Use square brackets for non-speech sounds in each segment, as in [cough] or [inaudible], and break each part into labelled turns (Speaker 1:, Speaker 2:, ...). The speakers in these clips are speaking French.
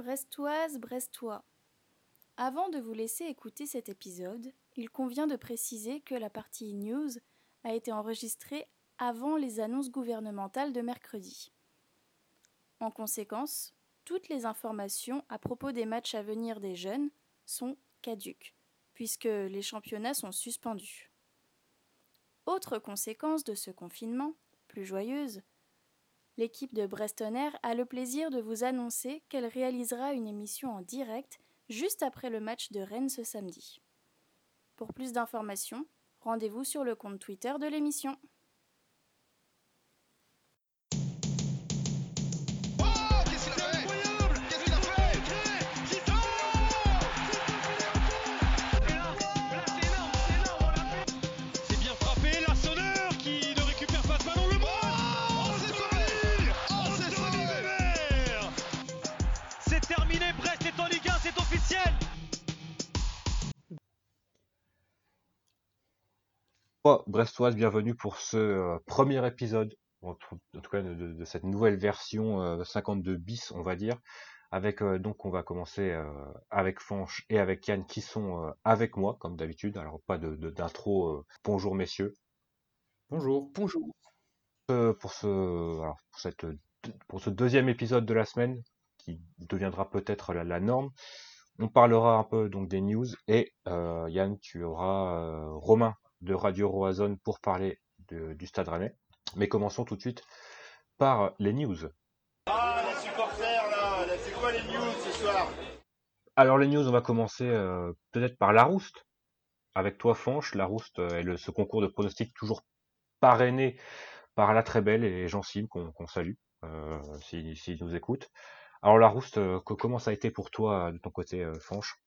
Speaker 1: Brestoise, Brestois. Avant de vous laisser écouter cet épisode, il convient de préciser que la partie news a été enregistrée avant les annonces gouvernementales de mercredi. En conséquence, toutes les informations à propos des matchs à venir des jeunes sont caduques, puisque les championnats sont suspendus. Autre conséquence de ce confinement, plus joyeuse, l'équipe de Brestonner a le plaisir de vous annoncer qu'elle réalisera une émission en direct juste après le match de Rennes ce samedi. Pour plus d'informations, rendez-vous sur le compte Twitter de l'émission.
Speaker 2: Brestoise, bienvenue pour ce euh, premier épisode, en tout, cas de, cette nouvelle version 52 euh, bis, on va dire. Avec euh, donc on va commencer avec Fanche et avec Yann qui sont avec moi comme d'habitude. Alors pas de d'intro. bonjour messieurs.
Speaker 3: Bonjour.
Speaker 4: Bonjour.
Speaker 2: pour ce alors, pour cette pour ce deuxième épisode de la semaine qui deviendra peut-être la, la, norme. On parlera un peu donc des news et Yann tu auras Romain de Radio Roazhon pour parler du Stade Rennais. Mais commençons tout de suite par les news.
Speaker 5: Ah, les supporters là, c'est quoi les news ce soir?
Speaker 2: Alors les news, on va commencer euh, peut-être par la Rouste. Avec toi, Fanche, la Rouste est le, ce concours de pronostics toujours parrainé par la très belle et Jean Sim qu'on salue euh, s'il nous écoute. Alors la Rouste, euh, comment ça a été pour toi de ton côté, euh, Fanche?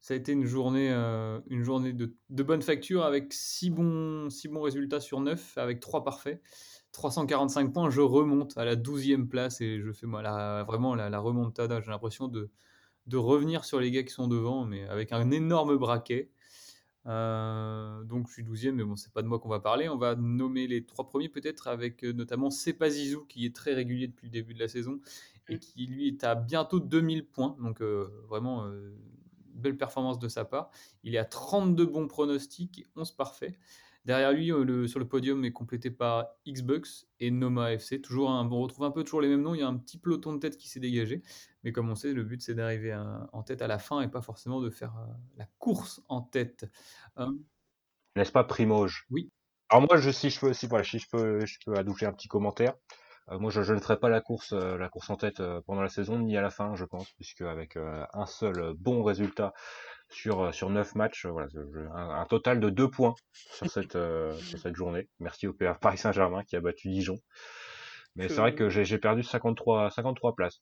Speaker 3: Ça a été une journée, euh, une journée de, bonne facture avec 6 bons, bons résultats sur 9, avec 3 parfaits. 345 points, je remonte à la 12e place et je fais moi, vraiment la, remontada. J'ai l'impression de, de revenir sur les gars qui sont devant, mais avec un énorme braquet. Euh, donc je suis 12e, mais bon, c'est pas de moi qu'on va parler. On va nommer les trois premiers peut-être avec euh, notamment Sepazizou qui est très régulier depuis le début de la saison et qui lui est à bientôt 2000 points. Donc vraiment belle performance de sa part. Il est à 32 bons pronostics et 11 parfaits. Derrière lui, euh, le, sur le podium est complété par Xbox et Noma FC. Toujours un, on retrouve un peu toujours les mêmes noms. Il y a un petit peloton de tête qui s'est dégagé. Mais comme on sait, le but c'est d'arriver en tête à la fin et pas forcément de faire euh, la course en tête.
Speaker 2: Euh, N'est-ce pas Primoge
Speaker 3: Oui.
Speaker 2: Alors moi, je, si je peux, si, voilà, si je peux, je peux adoucher un petit commentaire. Euh, moi, je, ne ferai pas la course, euh, la course en tête euh, pendant la saison ni à la fin, je pense, puisque avec un seul bon résultat sur sur neuf matchs, voilà, un, total de deux points sur [laughs] cette sur cette journée. Merci au PR Paris Saint-Germain qui a battu Dijon. Mais c'est vrai que j'ai perdu 53 53 places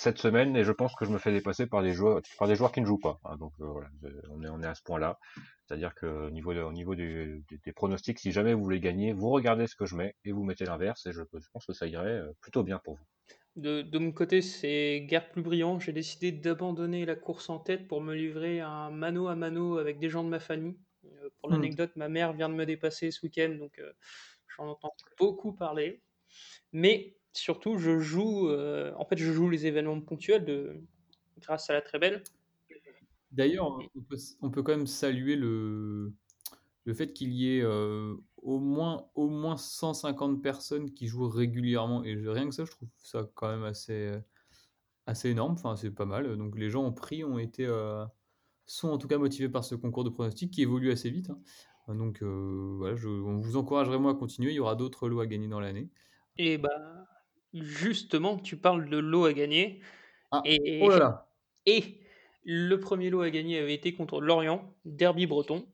Speaker 2: cette semaine et je pense que je me fais dépasser par des joueurs par des joueurs qui ne jouent pas. Hein. donc voilà, on est on est à ce point-là. C'est-à-dire que au niveau, au niveau des, pronostics, si jamais vous voulez gagner, vous regardez ce que je mets et vous mettez l'inverse et je, pense que ça irait euh, plutôt bien pour vous.
Speaker 4: De, mon côté, c'est guère plus brillant. J'ai décidé d'abandonner la course en tête pour me livrer à un mano à mano avec des gens de ma famille. Euh, pour hmm. l'anecdote, ma mère vient de me dépasser ce week-end, donc euh, j'en entends beaucoup parler. Mais surtout, je joue, en fait, je joue les événements ponctuels de, grâce à la très belle.
Speaker 3: D'ailleurs, on peut, quand même saluer le, le fait qu'il y ait euh, au, moins, au moins 150 personnes qui jouent régulièrement. Et rien que ça, je trouve ça quand même assez, assez énorme. Enfin, c'est pas mal. Donc les gens ont pris, ont été, euh, sont en tout cas motivés par ce concours de pronostics qui évolue assez vite. Hein. Donc euh, voilà, je, on vous encourage vraiment à continuer. Il y aura d'autres lots à gagner dans l'année.
Speaker 4: Et bah, justement, tu parles de lots à gagner.
Speaker 3: Ah, et, oh là là.
Speaker 4: Et le premier lot à gagner avait été contre Lorient, derby breton.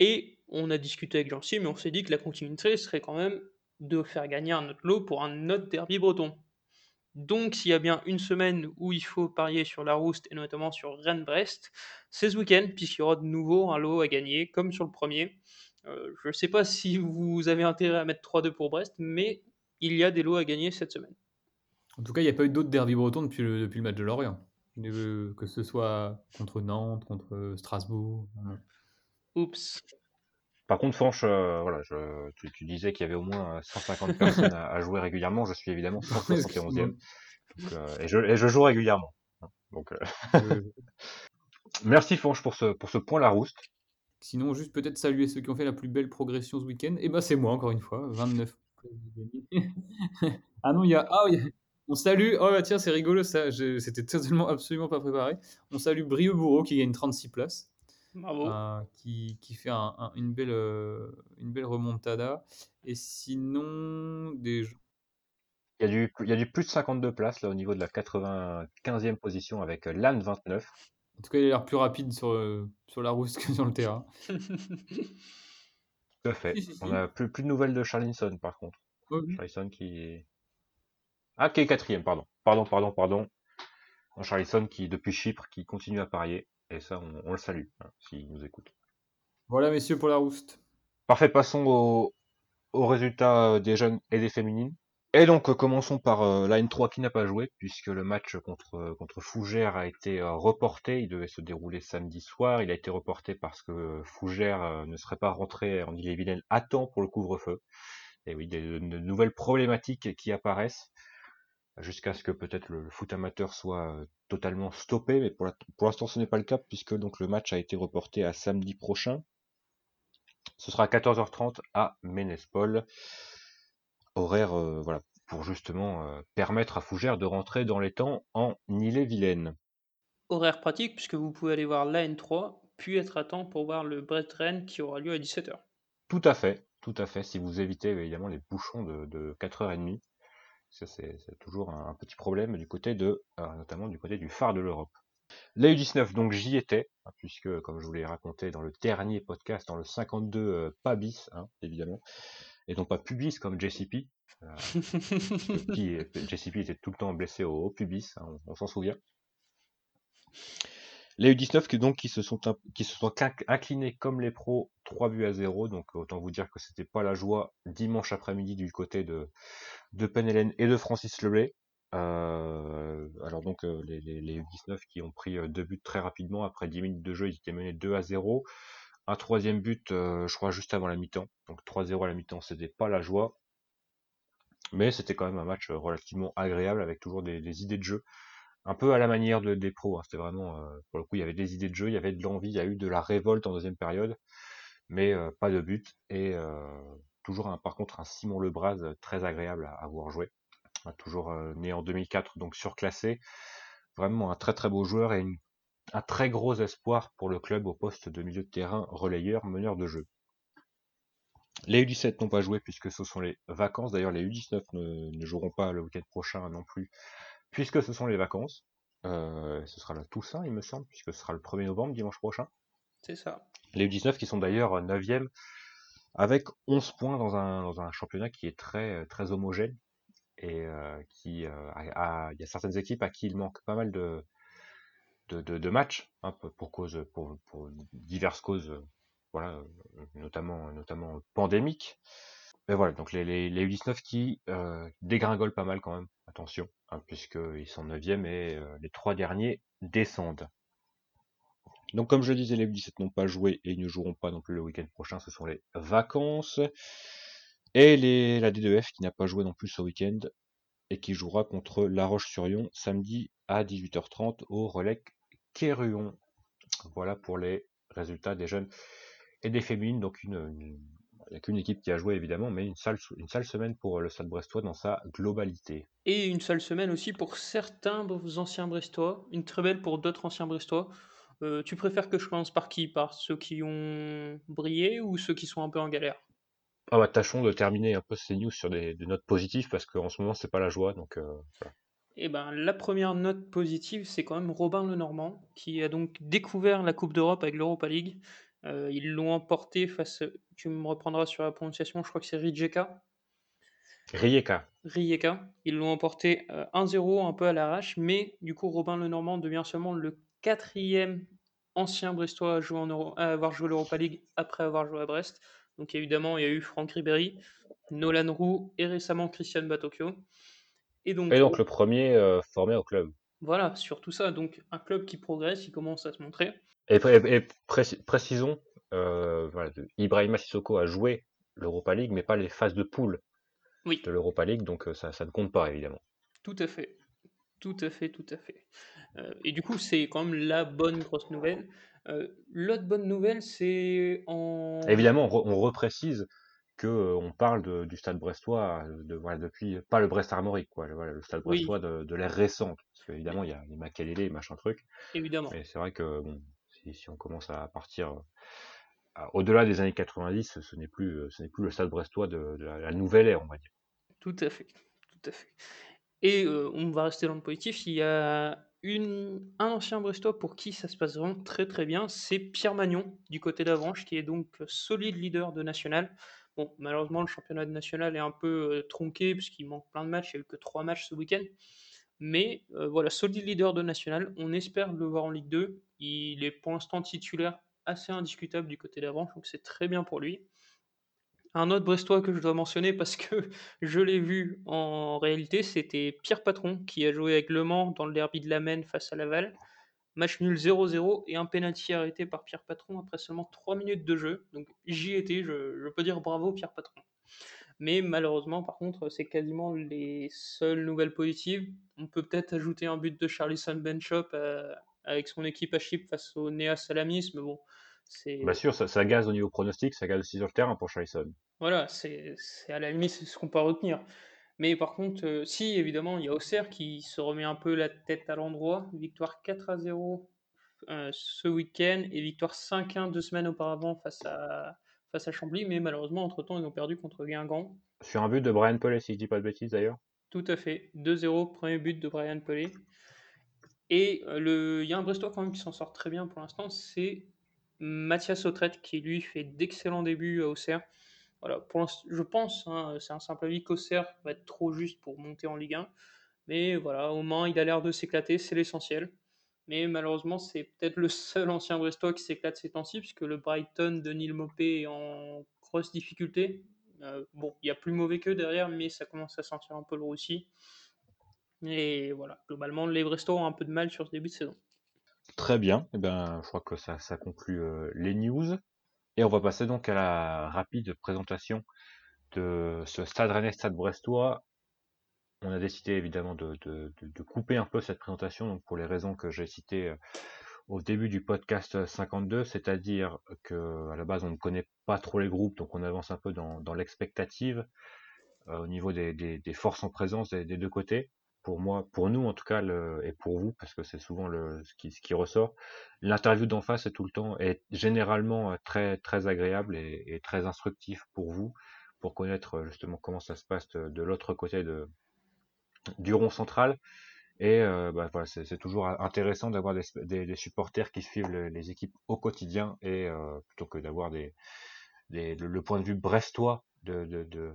Speaker 4: Et on a discuté avec Jean-Cy, mais on s'est dit que la continuité serait quand même de faire gagner un autre lot pour un autre derby breton. Donc, s'il y a bien une semaine où il faut parier sur la Rouste et notamment sur Rennes-Brest, c'est ce week-end, puisqu'il y aura de nouveau un lot à gagner, comme sur le premier. Euh, je ne sais pas si vous avez intérêt à mettre 3-2 pour Brest, mais il y a des lots à gagner cette semaine.
Speaker 3: En tout cas, il n'y a pas eu d'autres derby bretons depuis depuis le match de Lorient que ce soit contre Nantes, contre Strasbourg.
Speaker 4: Oups.
Speaker 2: Par contre, Franche, euh, voilà, je, tu, disais qu'il y avait au moins 150 [laughs] personnes à, jouer régulièrement. Je suis évidemment 171e. Donc, euh, et, je, et je joue régulièrement. Donc, euh, [laughs] merci Fonche pour ce, pour ce point Larouste.
Speaker 3: Sinon, juste peut-être saluer ceux qui ont fait la plus belle progression ce week-end. Et bah, c'est moi, encore une fois, 29. [laughs] ah non, il y a. Ah, y a- On salue. Oh, bah, tiens, c'est rigolo ça. je- C'était totalement, absolument pas préparé. On salue Brio Bourreau qui gagne 36 places.
Speaker 4: Bravo.
Speaker 3: euh, qui, qui fait un- un- une, belle, euh, une belle remontada. Et sinon, des gens-
Speaker 2: Il y, a du, il y a du plus de 52 places là au niveau de la 95e position avec euh, LAN 29.
Speaker 3: En tout cas, il a l'air plus rapide sur, euh, sur la rousse que sur le terrain. [laughs]
Speaker 2: Tout à fait.
Speaker 3: Si, si, si.
Speaker 2: On a plus, plus de nouvelles de Charlinson par contre.
Speaker 3: Oui.
Speaker 2: Charlinson qui est. Ah, qui est quatrième, pardon. Pardon, pardon, pardon. Non, Charlinson qui, depuis Chypre, qui continue à parier. Et ça, on, on le salue, hein, s'il nous écoute.
Speaker 3: Voilà, messieurs, pour la rouste.
Speaker 2: Parfait, passons au- aux résultats euh, des jeunes et des féminines. Et donc, euh, commençons par euh, la N3 qui n'a pas joué, puisque le match contre, euh, contre Fougères a été reporté. Il devait se dérouler samedi soir. Il a été reporté parce que Fougères euh, ne serait pas rentré en Ille-et-Vilaine à temps pour le couvre-feu. Et oui, des, de, nouvelles problématiques qui apparaissent, jusqu'à ce que peut-être le, foot amateur soit totalement stoppé. Mais pour l'instant, ce n'est pas le cas, puisque donc le match a été reporté à samedi prochain. Ce sera à 14h30 à Ménespol. Horaire, euh, voilà, pour justement euh, permettre à Fougères de rentrer dans les temps en Ille-et-Vilaine.
Speaker 4: Horaire pratique, puisque vous pouvez aller voir la N3, puis être à temps pour voir le Brest Rennes qui aura lieu à 17h.
Speaker 2: Tout à fait, tout à fait, si vous évitez évidemment les bouchons de, de 4h30. Ça, c'est toujours un, un petit problème du côté de, euh, notamment du côté du phare de l'Europe. La U19, donc j'y étais, hein, puisque comme je vous l'ai raconté dans le dernier podcast, dans le 52, euh, pas bis, hein, évidemment, et non pas pubis comme JCP. qui, JCP était tout le temps blessé au, au pubis, hein, on, on s'en souvient. Les U19 qui, donc, qui se sont, qui se sont inc- inclinés comme les pros 3 buts à 0. Donc autant vous dire que c'était pas la joie dimanche après-midi du côté de, de Penelen et de Francis Leblay. Euh, alors donc euh, les, les, les U19 qui ont pris euh, deux buts très rapidement après 10 minutes de jeu, ils étaient menés 2 à 0. Un troisième but, euh, je crois, juste avant la mi-temps. Donc 3-0 à la mi-temps, c'était pas la joie. Mais c'était quand même un match euh, relativement agréable avec toujours des, idées de jeu un peu à la manière de, des pros. hein. C'était vraiment, euh, pour le coup, il y avait des idées de jeu, il y avait de l'envie, il y a eu de la révolte en deuxième période, mais pas de but. Et toujours, un, par contre, un Simon Lebras très agréable à, à voir jouer. Euh, Toujours né en 2004, donc surclassé. Vraiment un très très beau joueur et une- un très gros espoir pour le club au poste de milieu de terrain, relayeur, meneur de jeu. Les U17 n'ont pas joué puisque ce sont les vacances. D'ailleurs, les U19 ne, ne joueront pas le week-end prochain non plus, puisque ce sont les vacances. Euh, ce sera la Toussaint, il me semble, puisque ce sera le 1er novembre, dimanche prochain.
Speaker 4: C'est ça.
Speaker 2: Les U19 qui sont d'ailleurs 9e avec 11 points dans un, dans un championnat qui est très, très homogène et euh, qui euh, a, a- il y a certaines équipes à qui il manque pas mal de, de, matchs hein, pour, cause pour, diverses causes euh, euh, notamment notamment pandémiques. Mais voilà donc les, les, les U19 qui euh, dégringolent pas mal quand même attention hein, puisqu'ils sont 9e et euh, les trois derniers descendent. Donc comme je le disais les U17 n'ont pas joué et ne joueront pas non plus le week-end prochain ce sont les vacances. Et les, la D2F qui n'a pas joué non plus ce week-end et qui jouera contre La Roche-sur-Yon samedi à 18h30 au relais Kéruon. Voilà pour les résultats des jeunes et des féminines. Donc une, une- il n'y a qu'une équipe qui a joué évidemment, mais une sale, une sale semaine pour le Stade Brestois dans sa globalité.
Speaker 4: Et une seule semaine aussi pour certains anciens Brestois, une très belle pour d'autres anciens Brestois. Euh, tu préfères que je commence par qui? Par ceux qui ont brillé ou ceux qui sont un peu en galère?
Speaker 2: Ah bah, tâchons de terminer un peu ces news sur des, des notes positives parce qu'en ce moment c'est pas la joie. Donc euh, voilà.
Speaker 4: Eh ben, la première note positive, c'est quand même Robin Lenormand, qui a donc découvert la Coupe d'Europe avec l'Europa League. Euh, ils l'ont emporté face, tu me reprendras sur la prononciation, je crois que c'est Rijeka.
Speaker 2: Rijeka.
Speaker 4: Rijeka. Ils l'ont emporté euh, 1-0 un peu à l'arrache, mais du coup Robin Lenormand devient seulement le quatrième ancien Brestois à, jouer en Euro- à avoir joué l'Europa League après avoir joué à Brest. Donc évidemment, il y a eu Franck Ribéry, Nolan Roux et récemment Christian Batocchio. Et donc,
Speaker 2: Et donc le premier euh, formé au club.
Speaker 4: voilà, surtout ça. Donc un club qui progresse, qui commence à se montrer.
Speaker 2: Et, pré- et préci- précisons, euh, voilà, Ibrahima Sissoko a joué l'Europa League, mais pas les phases de poule
Speaker 4: Oui,
Speaker 2: de l'Europa League, donc euh, ça, ça ne compte pas évidemment.
Speaker 4: tout à fait. Tout à fait, tout à fait. Euh, et du coup, c'est quand même la bonne grosse nouvelle. Euh, L'autre bonne nouvelle, c'est en...
Speaker 2: Évidemment, on, re- on reprécise que euh, on parle de- du stade brestois de, voilà, depuis, pas le Brest Armorique, quoi, voilà, le stade
Speaker 4: Oui.
Speaker 2: brestois de, de l'ère récente. Parce qu'évidemment, il y a les Makalélé, machin truc.
Speaker 4: Évidemment.
Speaker 2: Mais c'est vrai que bon, si, si on commence à partir au-delà des années 90, ce n'est plus, ce n'est plus le stade brestois de, de la, la nouvelle ère, on va dire.
Speaker 4: Tout à fait, tout à fait. Et euh, on va rester dans le positif. Il y a une, un ancien Brestois pour qui ça se passe vraiment très très bien. C'est Pierre Magnon du côté d'Avranches, qui est donc solide leader de national. Bon, malheureusement, le championnat de national est un peu euh, tronqué puisqu'il manque plein de matchs. Il n'y a eu que trois matchs ce week-end. Mais euh, voilà, solide leader de national. On espère le voir en Ligue 2. Il est pour l'instant titulaire assez indiscutable du côté d'Avranches, donc c'est très bien pour lui. Un autre Brestois que je dois mentionner parce que [laughs] je l'ai vu en réalité, c'était Pierre Patron qui a joué avec Le Mans dans le derby de la Maine face à Laval. Match nul 0-0 et un penalty arrêté par Pierre Patron après seulement 3 minutes de jeu. Donc j'y étais, je, je peux dire bravo Pierre Patron. Mais malheureusement, par contre, c'est quasiment les seules nouvelles positives. On peut peut-être ajouter un but de Charlison Benchop euh, avec son équipe à Chypre face au Néa Salamis, mais bon, c'est
Speaker 2: Bien sûr, ça, ça gaze au niveau pronostic, ça gaze aussi sur le terrain pour Charlison.
Speaker 4: voilà, c'est à la limite ce qu'on peut retenir. Mais par contre, euh, si évidemment, il y a Auxerre qui se remet un peu la tête à l'endroit. Victoire 4 à 0 euh, ce week-end et victoire 5-1 deux semaines auparavant face à, face à Chambly. Mais malheureusement, entre-temps, ils ont perdu contre Guingamp.
Speaker 2: Sur un but de Brian Pellet, si je dis pas de bêtises d'ailleurs.
Speaker 4: Tout à fait. 2-0, premier but de Brian Pelé. Et euh, le... il y a un Brestois quand même qui s'en sort très bien pour l'instant, c'est Mathias Autrette qui lui fait d'excellents débuts à Auxerre. Voilà, je pense, hein, c'est un simple avis qu'Auxerre va être trop juste pour monter en Ligue 1. Mais voilà, au Mans, il a l'air de s'éclater, c'est l'essentiel. Mais malheureusement, c'est peut-être le seul ancien Brestois qui s'éclate ces temps-ci, puisque le Brighton de Neil Mopé est en grosse difficulté. Euh, bon, il y a plus mauvais qu'eux derrière, mais ça commence à sentir un peu le roussi. Et voilà, globalement, les Brestois ont un peu de mal sur ce début de saison.
Speaker 2: Très bien, eh ben, je crois que ça, ça conclut euh, les news. Et on va passer donc à la rapide présentation de ce Stade Rennais Stade Brestois. On a décidé évidemment de, couper un peu cette présentation donc pour les raisons que j'ai citées euh, au début du podcast 52, c'est-à-dire que à la base on ne connaît pas trop les groupes, donc on avance un peu dans, l'expectative euh, au niveau des, forces en présence des deux côtés. Pour moi, pour nous en tout cas, le- et pour vous, parce que c'est souvent le, ce, qui, ressort, l'interview d'en face est tout le temps, est généralement euh, très très agréable et, très instructif pour vous, pour connaître euh, justement comment ça se passe de, l'autre côté de, du rond central. Et euh, bah, voilà, c'est toujours intéressant d'avoir des, supporters qui suivent le- les équipes au quotidien et plutôt que d'avoir des, des- le, point de vue brestois de, de-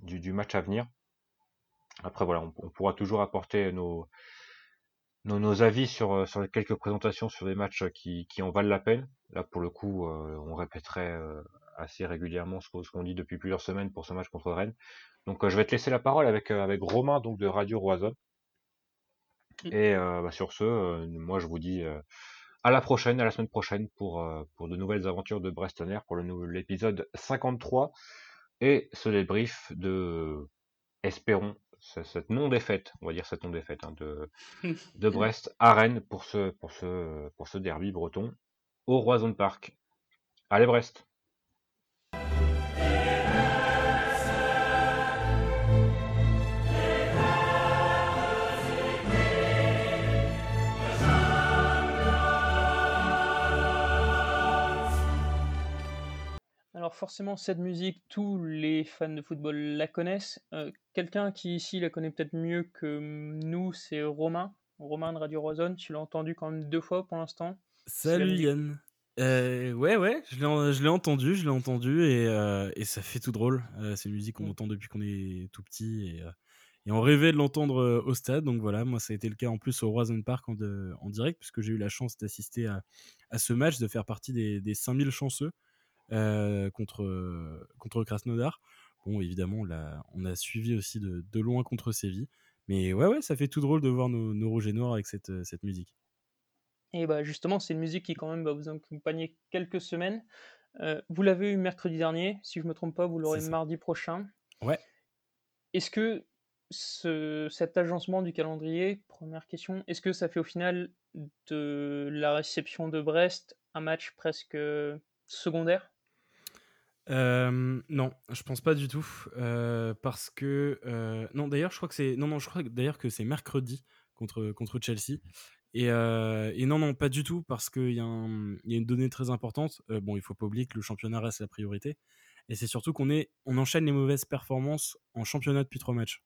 Speaker 2: du match à venir. Après voilà, on, on pourra toujours apporter nos, nos, nos avis sur, euh, sur les quelques présentations sur des matchs qui, qui en valent la peine. Là pour le coup, euh, on répéterait euh, assez régulièrement ce qu'on ce qu'on dit depuis plusieurs semaines pour ce match contre Rennes. Donc euh, je vais te laisser la parole avec, euh, avec Romain donc de Radio Roison. Et euh, bah, sur ce, euh, moi je vous dis euh, à la prochaine, à la semaine prochaine pour, euh, pour de nouvelles aventures de Brestonner pour l'épisode 53 et ce débrief de, espérons, cette non-défaite, on va dire cette non-défaite hein, de, [laughs] de Brest à Rennes pour ce, pour ce, pour ce derby breton au Roison Park. Allez Brest
Speaker 4: Alors forcément, cette musique, tous les fans de football la connaissent. Euh, Quelqu'un qui ici la connaît peut-être mieux que nous, c'est Romain. Romain de Radio Roison, tu l'as entendu quand même deux fois pour l'instant.
Speaker 6: Salut. Yann. Euh, ouais, ouais, je l'ai entendu, je l'ai entendu et, euh, et ça fait tout drôle. Euh, c'est une musique qu'on
Speaker 4: Mm.
Speaker 6: entend depuis qu'on est tout petit et, euh, et on rêvait de l'entendre euh, au stade. Donc voilà, moi ça a été le cas en plus au Roison Park en, de- en direct puisque j'ai eu la chance d'assister à, à ce match, de faire partie des, des 5000 chanceux contre, contre Krasnodar. Bon, évidemment, on, l'a- on a suivi aussi de, de loin contre Séville. Mais ouais, ouais, ça fait tout drôle de voir nos, nos rouges et noirs avec cette, euh, cette musique.
Speaker 4: Et bah justement, c'est une musique qui quand même va vous accompagner quelques semaines. Euh, vous l'avez eu mercredi dernier, si je me trompe pas, vous l'aurez mardi prochain.
Speaker 6: Ouais.
Speaker 4: Est-ce que ce, cet agencement du calendrier, première question, est-ce que ça fait au final de la réception de Brest un match presque secondaire?
Speaker 6: Euh, non, je pense pas du tout. euh, parce que. euh, non, d'ailleurs, je crois que c'est. Mercredi contre, Chelsea. Et, non, non, pas du tout, parce qu'il y, y a une donnée très importante. Bon, il faut pas oublier que le championnat reste la priorité. Et c'est surtout qu'on on enchaîne les mauvaises performances en championnat depuis trois matchs.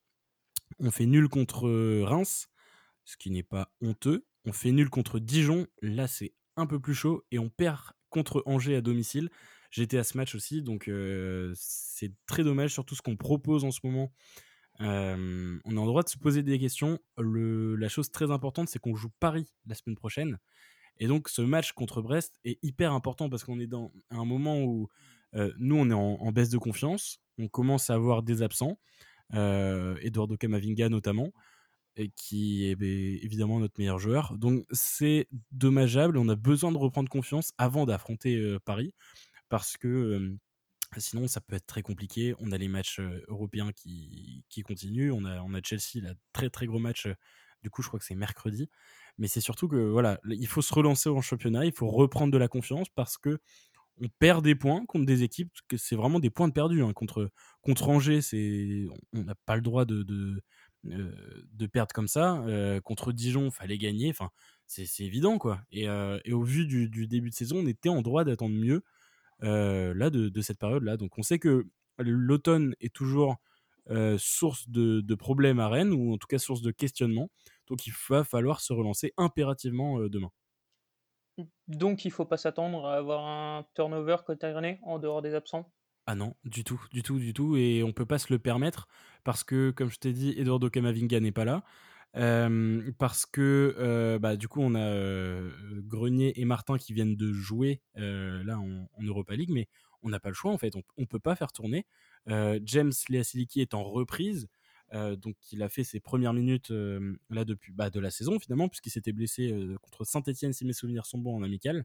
Speaker 6: On fait nul contre Reims, ce qui n'est pas honteux. On fait nul contre Dijon, là c'est un peu plus chaud. Et on perd contre Angers à domicile. J'étais à ce match aussi, donc c'est très dommage, surtout ce qu'on propose en ce moment. On a le droit de se poser des questions. La chose très importante, c'est qu'on joue Paris la semaine prochaine. Et donc ce match contre Brest est hyper important parce qu'on est dans un moment où nous, on est en, baisse de confiance. On commence à avoir des absents. Eduardo Camavinga notamment, qui est bé- évidemment notre meilleur joueur. Donc c'est dommageable. On a besoin de reprendre confiance avant d'affronter Paris parce que sinon ça peut être très compliqué. On a les matchs européens qui, qui continuent. On a, on a Chelsea, là, très très gros match. Du coup, je crois que c'est mercredi. Mais c'est surtout que voilà, il faut se relancer en championnat, il faut reprendre de la confiance parce que on perd des points contre des équipes que c'est vraiment des points de perdus. hein. Contre, contre Angers, c'est on n'a pas le droit de, de, de perdre comme ça. Contre Dijon, fallait gagner. Enfin, c'est évident quoi. Et, et au vu du, début de saison, on était en droit d'attendre mieux là de, de cette période là. Donc on sait que l'automne est toujours euh, source de, de problèmes à Rennes ou en tout cas source de questionnement. Donc il va falloir se relancer impérativement euh, demain.
Speaker 4: Donc il faut pas s'attendre à avoir un turnover côté Rennais en dehors des absents?
Speaker 6: Ah non, du tout, du tout, du tout. Et on peut pas se le permettre parce que, comme je t'ai dit, Eduardo Camavinga n'est pas là. Parce que bah, du coup, on a Grenier et Martin qui viennent de jouer là en, Europa League, mais on n'a pas le choix en fait. On, on peut pas faire tourner. James Leasiliki est en reprise. donc il a fait ses premières minutes là depuis bah, de la saison finalement puisqu'il s'était blessé contre Saint-Etienne si mes souvenirs sont bons en amical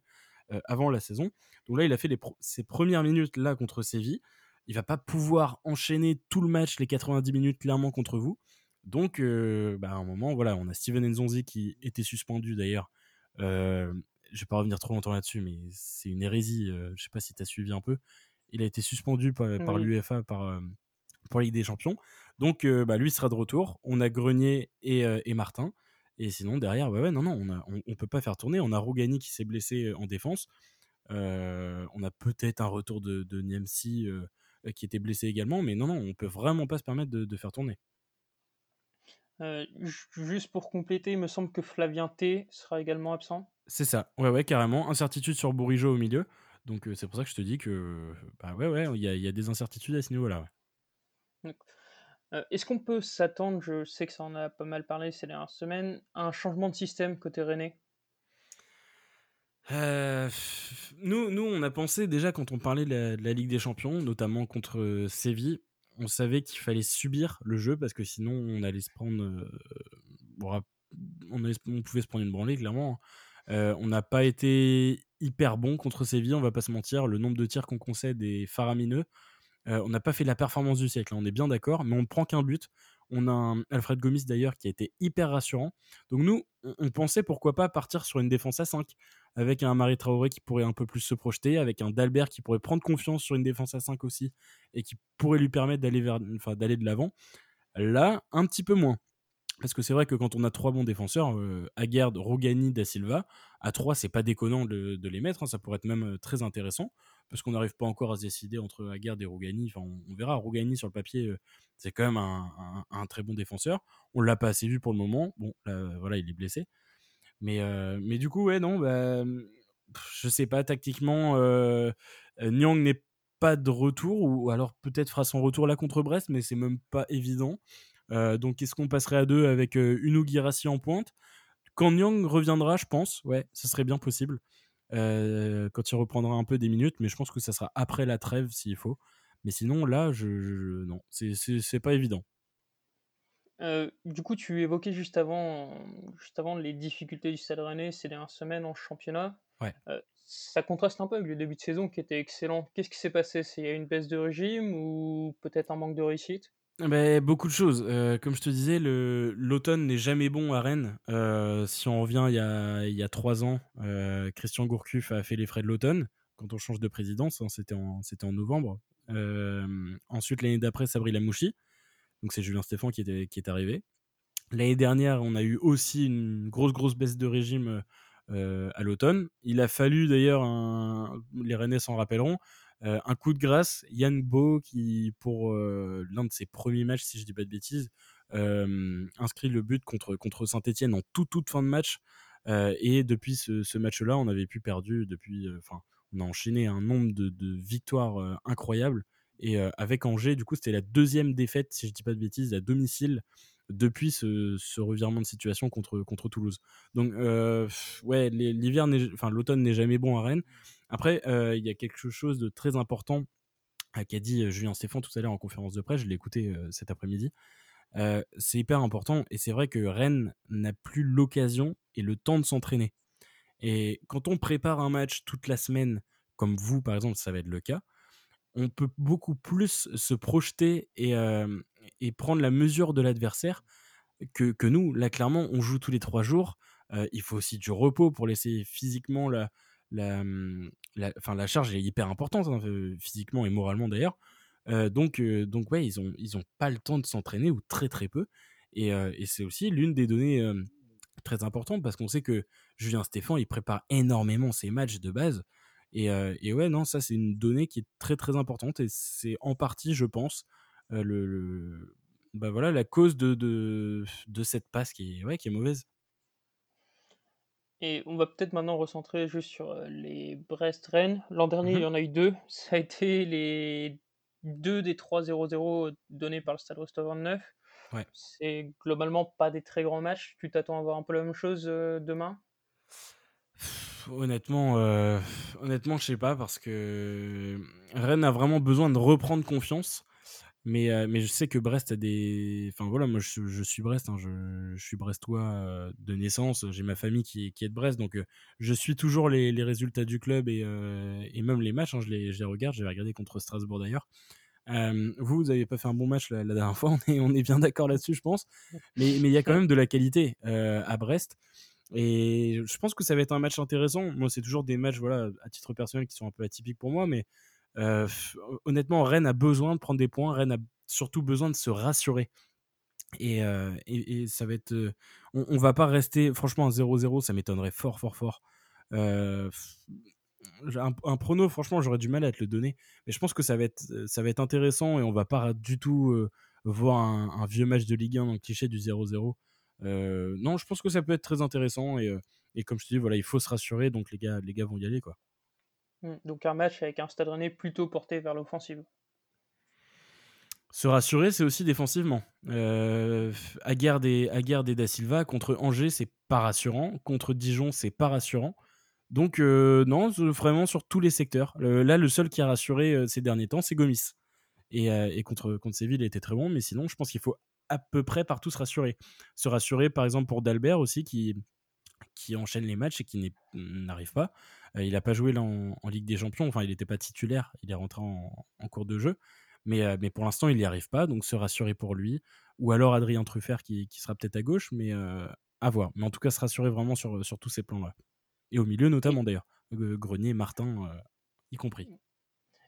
Speaker 6: avant la saison donc là, il a fait ses premières minutes là contre Séville. Il va pas pouvoir enchaîner tout le match, les 90 minutes clairement contre vous. Donc, euh, bah, à un moment, voilà, on a Steven Nzonzi qui était suspendu d'ailleurs. Euh, je vais pas revenir trop longtemps là-dessus, mais c'est une hérésie. euh, je sais pas si tu as suivi un peu. Il a été suspendu par, par
Speaker 4: Oui.
Speaker 6: l'UEFA, par, pour la Ligue des Champions. Donc, bah, lui sera de retour. On a Grenier et, et Martin. Et sinon, derrière, ouais, non, non, on, a, on, on peut pas faire tourner. On a Rougani qui s'est blessé en défense. On a peut-être un retour de, de euh, qui était blessé également, mais non, non, on peut vraiment pas se permettre de, de faire tourner.
Speaker 4: Euh, ju- juste pour compléter, il me semble que Flavien T sera également absent.
Speaker 6: C'est ça, ouais, ouais, carrément. Incertitude sur Bourigeau au milieu. Donc euh, c'est pour ça que je te dis que, bah ouais, ouais, il y a, il y a des incertitudes à ce niveau-là. ouais.
Speaker 4: Euh, Est-ce qu'on peut s'attendre, je sais que ça en a pas mal parlé ces dernières semaines, à un changement de système côté
Speaker 6: Euh, nous, nous, on a pensé déjà quand on parlait de la, de la Ligue des Champions, notamment contre Séville, on savait qu'il fallait subir le jeu parce que sinon on allait se prendre. euh, on, pouvait se prendre une branlée, clairement. Euh, on n'a pas été hyper bon contre Séville, on va pas se mentir. Le nombre de tirs qu'on concède est faramineux. Euh, on n'a pas fait la performance du siècle, hein, on est bien d'accord, mais on ne prend qu'un but. On a un Alfred Gomis d'ailleurs qui a été hyper rassurant. Donc nous, on, pensait pourquoi pas partir sur une défense à 5 avec un Marie Traoré qui pourrait un peu plus se projeter, avec un Dalbert qui pourrait prendre confiance sur une défense à 5 aussi et qui pourrait lui permettre d'aller vers, enfin, de l'avant. Là, un petit peu moins. Parce que c'est vrai que quand on a trois bons défenseurs, euh, Aguerd, Rogani, Da Silva, à trois, c'est pas déconnant de, de les mettre, hein, ça pourrait être même euh, très intéressant, parce qu'on n'arrive pas encore à se décider entre Aguerd et Rogani. Enfin, on, verra. Rogani, sur le papier, euh, c'est quand même un, très bon défenseur. On l'a pas assez vu pour le moment. Bon, là, voilà, il est blessé. Mais, euh, mais du coup, ouais, non, bah, je sais pas, tactiquement, euh, Nyang n'est pas de retour, ou alors peut-être fera son retour là contre Brest, mais c'est même pas évident. Donc, est-ce qu'on passerait à deux avec Uno Girassi en pointe? Quand Nyang reviendra, je pense, ouais, ce serait bien possible. Euh, quand il reprendra un peu des minutes, mais je pense que ça sera après la trêve s'il faut. Mais sinon, là, je, je- non, c'est- pas évident.
Speaker 4: Euh, du coup, tu évoquais juste avant, juste avant les difficultés du Stade Rennais ces dernières semaines en championnat.
Speaker 6: Ouais.
Speaker 4: Euh, ça contraste un peu avec le début de saison qui était excellent. Qu'est-ce qui s'est passé? C'est une baisse de régime ou peut-être un manque de réussite?
Speaker 6: Beh, beaucoup de choses. Heu, comme je te disais, l'automne n'est jamais bon à Rennes. Heu, si on revient il y a 3 ans, heu, Christian Gourcuff a fait les frais de l'automne, quand on change de présidence, hein, c'était en novembre. Ensuite l'année d'après, Sabri Lamouchi, donc c'est Julien Stéphan qui était est arrivé. L'année dernière, on a eu aussi une grosse, grosse baisse de régime, à l'automne. Il a fallu d'ailleurs les Rennais s'en rappelleront, heu, un coup de grâce, Yann Bo qui pour, heu, l'un de ses premiers matchs, si je dis pas de bêtises, inscrit le but contre contre Saint-Étienne en toute, toute fin de match, heu et depuis ce ce match-là, on n'avait plus perdu depuis, enfin, on a enchaîné un nombre de victoires, incroyables et avec Angers, du coup, c'était la deuxième défaite, si je dis pas de bêtises, à domicile depuis ce, ce revirement de situation contre, contre Toulouse. Donc, euh, ouais, l'hiver, enfin, l'automne n'est jamais bon à Rennes. Après, euh, il y a quelque chose de très important euh, qu'a dit Julien Stéphane tout à l'heure en conférence de presse. Je l'ai écouté cet après-midi. c'est hyper important et c'est vrai que Rennes n'a plus l'occasion et le temps de s'entraîner. Et quand on prépare un match toute la semaine, comme vous par exemple, ça va être le cas, on peut beaucoup plus se projeter et, prendre la mesure de l'adversaire que, que, nous. Là, clairement, on joue tous les trois jours. Euh, il faut aussi du repos pour laisser physiquement la, la, la, la charge est hyper importante, hein, physiquement et moralement d'ailleurs. Euh, donc, euh, donc, ouais, ils n'ont ils ont pas le temps de s'entraîner ou très très peu. Et, et c'est aussi l'une des données très importantes parce qu'on sait que Julien Stéphan, il prépare énormément ses matchs de base. Et, et, ouais, non, ça c'est une donnée qui est très très importante et c'est en partie, je pense, le, bah voilà, la cause de, de, de cette passe qui est, ouais, qui est mauvaise.
Speaker 4: Et on va peut-être maintenant recentrer juste sur les Brest-Rennes. L'an dernier, il y mmh en a eu deux. [laughs] Ça a été les deux des 3-0-0 donnés par le Stade Rostock 29. Ouais. C'est globalement pas des très grands matchs. Tu t'attends à voir un peu la même chose demain?
Speaker 6: Honnêtement, euh, honnêtement, je sais pas parce que Rennes a vraiment besoin de reprendre confiance. Mais, euh, mais je sais que Brest a des. Enfin voilà, moi je, suis Brest, hein, je, suis brestois euh, de naissance, j'ai ma famille qui, est de Brest, donc euh, je suis toujours les, résultats du club et, même les matchs, hein, je, les, je, les, regarde, j'avais regardé contre Strasbourg d'ailleurs. vous, vous n'avez pas fait un bon match la, dernière [laughs] fois, on est, on est bien d'accord là-dessus, je pense. Mais il y a quand même de la qualité à Brest. Et je pense que ça va être un match intéressant. Moi, c'est toujours des matchs, voilà, à titre personnel, qui sont un peu atypiques pour moi, mais euh, honnêtement, Rennes a besoin de prendre des points. Rennes a surtout besoin de se rassurer. Et, euh, ça va être. Euh, on, va pas rester. Franchement, un 0-0, ça m'étonnerait fort, fort, fort. Un, un, prono, franchement, j'aurais du mal à te le donner. Mais je pense que ça va être, ça va être intéressant et on va pas du tout voir un, vieux match de Ligue 1 dans le cliché du 0-0. Euh, non, je pense que ça peut être très intéressant et, et comme je te dis, voilà, il faut se rassurer. Donc les gars, les gars vont y aller, quoi.
Speaker 4: Mmh, donc un match avec un Stade Rennais plutôt porté vers l'offensive.
Speaker 6: Se rassurer, c'est aussi défensivement. Euh, Aguerd et, et Da Silva contre Angers, c'est pas rassurant. Contre Dijon, c'est pas rassurant. Donc euh, non, vraiment sur tous les secteurs. là, le seul qui a rassuré euh, ces derniers temps, c'est Gomis. Et, euh, et, contre, contre Séville, il était très bon. Mais sinon, je pense qu'il faut à peu près partout se rassurer. Se rassurer, par exemple, pour Dalbert aussi, qui, qui enchaîne les matchs et qui n'arrive pas. Euh, il n'a pas joué là en, Ligue des Champions, enfin il n'était pas titulaire, il est rentré en, cours de jeu. Mais, euh, mais pour l'instant, il n'y arrive pas, donc se rassurer pour lui. Ou alors Adrien Truffert qui, qui sera peut-être à gauche, mais euh, à voir. Mais en tout cas, se rassurer vraiment sur, sur tous ces plans-là. Et au milieu, notamment d'ailleurs. Grenier, Martin, y compris.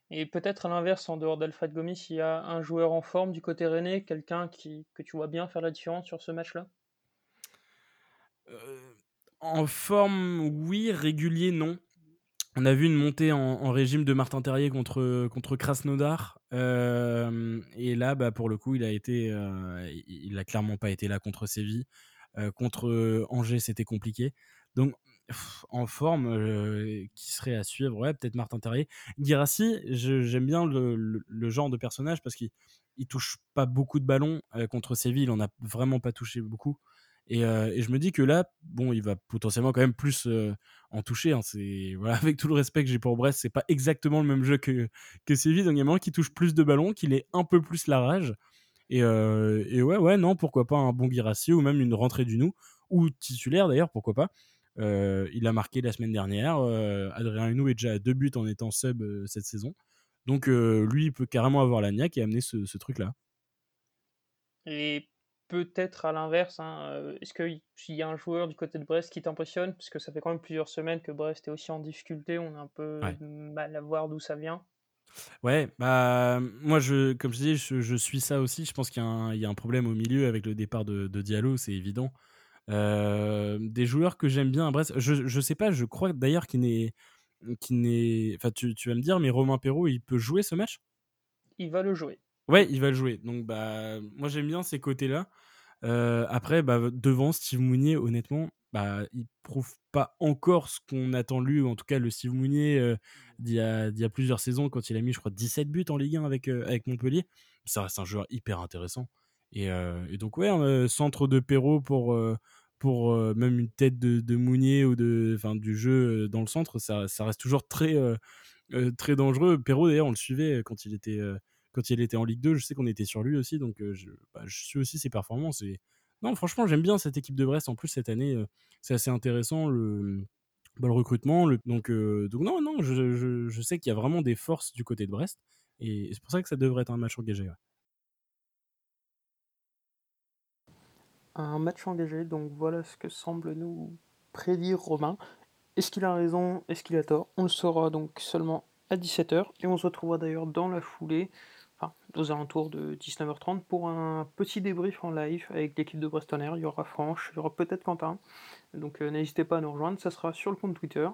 Speaker 4: Et peut-être à l'inverse, en dehors d'Alfred Gomis, il y a un joueur en forme du côté René, quelqu'un qui, que tu vois bien faire la différence sur ce match-là?
Speaker 6: En forme, oui. Régulier, non. On a vu une montée en, régime de Martin Terrier contre, contre Krasnodar. Euh, et là, bah, pour le coup, il a été, euh, il a clairement pas été là contre Séville. Euh, contre Angers, c'était compliqué. Donc, en forme, qui serait à suivre, ouais, peut-être Martin Terrier. Girassi, j'aime bien le, le, genre de personnage parce qu'il il touche pas beaucoup de ballons. contre Séville, il en a vraiment pas touché beaucoup. Et, je me dis que là, bon, il va potentiellement quand même plus en toucher. Hein. Voilà, [laughs] avec tout le respect que j'ai pour Brest, c'est pas exactement le même jeu que que Séville. Donc il y a un moment qui touche plus de ballons, qu'il est un peu plus la rage. Et, ouais, ouais, non, pourquoi pas un bon Guirassi ou même une rentrée du Nou ou titulaire d'ailleurs, pourquoi pas. il a marqué la semaine dernière. Adrien Hunou est déjà à deux buts en étant sub cette saison. Donc lui, il peut carrément avoir la niaque et amener ce, ce truc-là.
Speaker 4: Et peut-être à l'inverse, hein, euh, est-ce qu'il y a un joueur du côté de Brest qui t'impressionne? Parce que ça fait quand même plusieurs semaines que Brest est aussi en difficulté, on a un peu mal à voir d'où ça vient.
Speaker 6: Ouais, bah moi je, comme je dis, je, suis ça aussi. Je pense qu'il y, a un problème au milieu avec le départ de, Diallo, c'est évident. Euh, des joueurs que j'aime bien à Brest, je, je sais pas, je crois d'ailleurs qu'il n'est, n'est, enfin tu, tu vas me dire, mais Romain Perrault, il peut jouer ce match?
Speaker 4: Il va le jouer.
Speaker 6: Ouais, il va le jouer. Donc, bah, moi, j'aime bien ces côtés-là. Euh, après, bah, devant Steve Mounier, honnêtement, bah, il prouve pas encore ce qu'on attend lui, en tout cas le Steve Mounier euh, d'il y, a plusieurs saisons, quand il a mis, je crois, 17 buts en Ligue 1 avec, euh, avec Montpellier. Ça reste un joueur hyper intéressant. Et, donc, ouais, centre de Perrault pour, même une tête de, Mounier ou de, du jeu dans le centre, ça, ça reste toujours très, très dangereux. Perrault, d'ailleurs, on le suivait quand il était quand il était en Ligue 2, je sais qu'on était sur lui aussi, donc bah, je, suis aussi ses performances. Non, franchement, j'aime bien cette équipe de Brest. En plus, cette année, c'est assez intéressant le, bah, recrutement. Donc, donc, non, non, je, sais qu'il y a vraiment des forces du côté de Brest. Et c'est pour ça que ça devrait être un match engagé.
Speaker 4: Un match engagé, donc voilà ce que semble nous prédire Romain. Est-ce qu'il a raison? Est-ce qu'il a tort? On le saura donc seulement à 17h. Et on se retrouvera d'ailleurs dans la foulée aux alentours de 19h30 pour un petit débrief en live avec l'équipe de Brestonner. Il y aura Franche, il y aura peut-être Quentin. Donc euh, n'hésitez pas à nous rejoindre, ça sera sur le compte Twitter.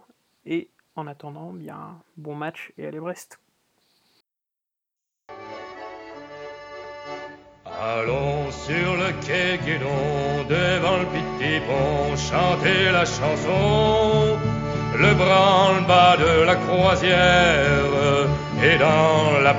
Speaker 4: Et en attendant, bien bon match et allez Brest.
Speaker 7: Allons sur le quai Guédon, devant le petit pont, chanter la chanson, le branle-bas de la croisière et dans la